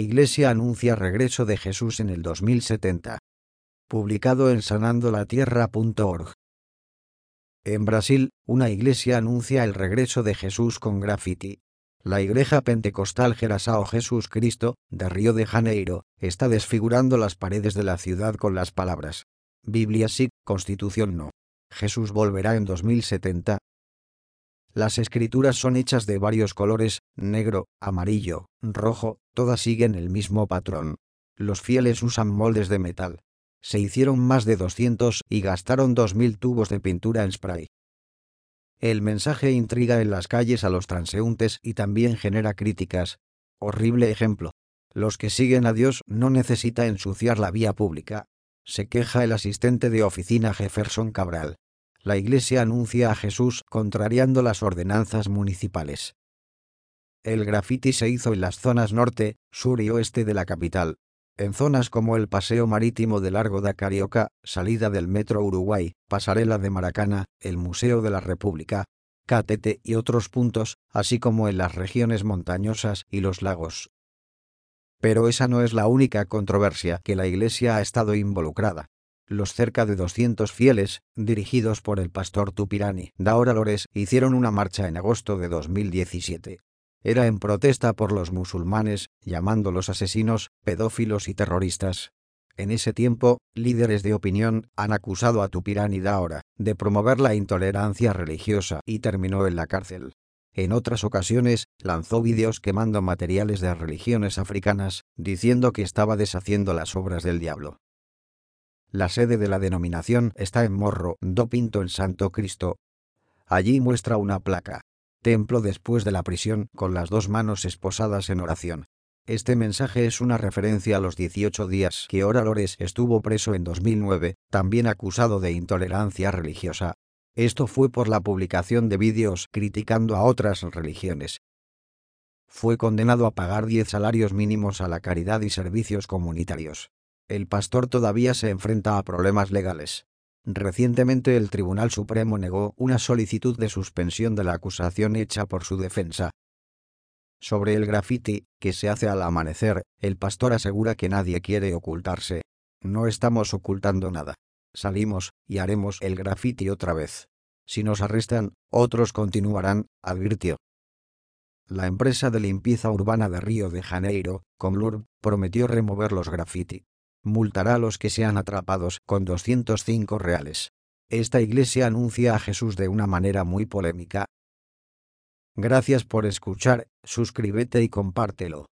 Iglesia anuncia regreso de Jesús en el 2070. Publicado en sanandolatierra.org. En Brasil, una iglesia anuncia el regreso de Jesús con graffiti. La Iglesia Pentecostal Gerasao Jesús Cristo, de Río de Janeiro, está desfigurando las paredes de la ciudad con las palabras. Biblia sí, Constitución no. Jesús volverá en 2070. Las escrituras son hechas de varios colores, negro, amarillo, rojo, todas siguen el mismo patrón. Los fieles usan moldes de metal. Se hicieron más de 200 y gastaron 2.000 tubos de pintura en spray. El mensaje intriga en las calles a los transeúntes y también genera críticas. Horrible ejemplo. Los que siguen a Dios no necesita ensuciar la vía pública. Se queja el asistente de oficina Jefferson Cabral. La iglesia anuncia a Jesús contrariando las ordenanzas municipales. El grafiti se hizo en las zonas norte, sur y oeste de la capital, en zonas como el Paseo Marítimo de Largo da Carioca, salida del Metro Uruguay, Pasarela de Maracana, el Museo de la República, Catete y otros puntos, así como en las regiones montañosas y los lagos. Pero esa no es la única controversia que la Iglesia ha estado involucrada. Los cerca de 200 fieles, dirigidos por el pastor Tupirani, Daora Lores, hicieron una marcha en agosto de 2017 era en protesta por los musulmanes, llamándolos asesinos, pedófilos y terroristas. En ese tiempo, líderes de opinión han acusado a Tupirani Daora de promover la intolerancia religiosa y terminó en la cárcel. En otras ocasiones, lanzó vídeos quemando materiales de religiones africanas, diciendo que estaba deshaciendo las obras del diablo. La sede de la denominación está en Morro, do Pinto en Santo Cristo. Allí muestra una placa, templo después de la prisión, con las dos manos esposadas en oración. Este mensaje es una referencia a los 18 días que Ora Lores estuvo preso en 2009, también acusado de intolerancia religiosa. Esto fue por la publicación de vídeos criticando a otras religiones. Fue condenado a pagar 10 salarios mínimos a la caridad y servicios comunitarios. El pastor todavía se enfrenta a problemas legales. Recientemente el Tribunal Supremo negó una solicitud de suspensión de la acusación hecha por su defensa. Sobre el grafiti, que se hace al amanecer, el pastor asegura que nadie quiere ocultarse. No estamos ocultando nada. Salimos, y haremos el grafiti otra vez. Si nos arrestan, otros continuarán, advirtió. La empresa de limpieza urbana de Río de Janeiro, Comlur, prometió remover los grafiti multará a los que sean atrapados con 205 reales. Esta iglesia anuncia a Jesús de una manera muy polémica. Gracias por escuchar, suscríbete y compártelo.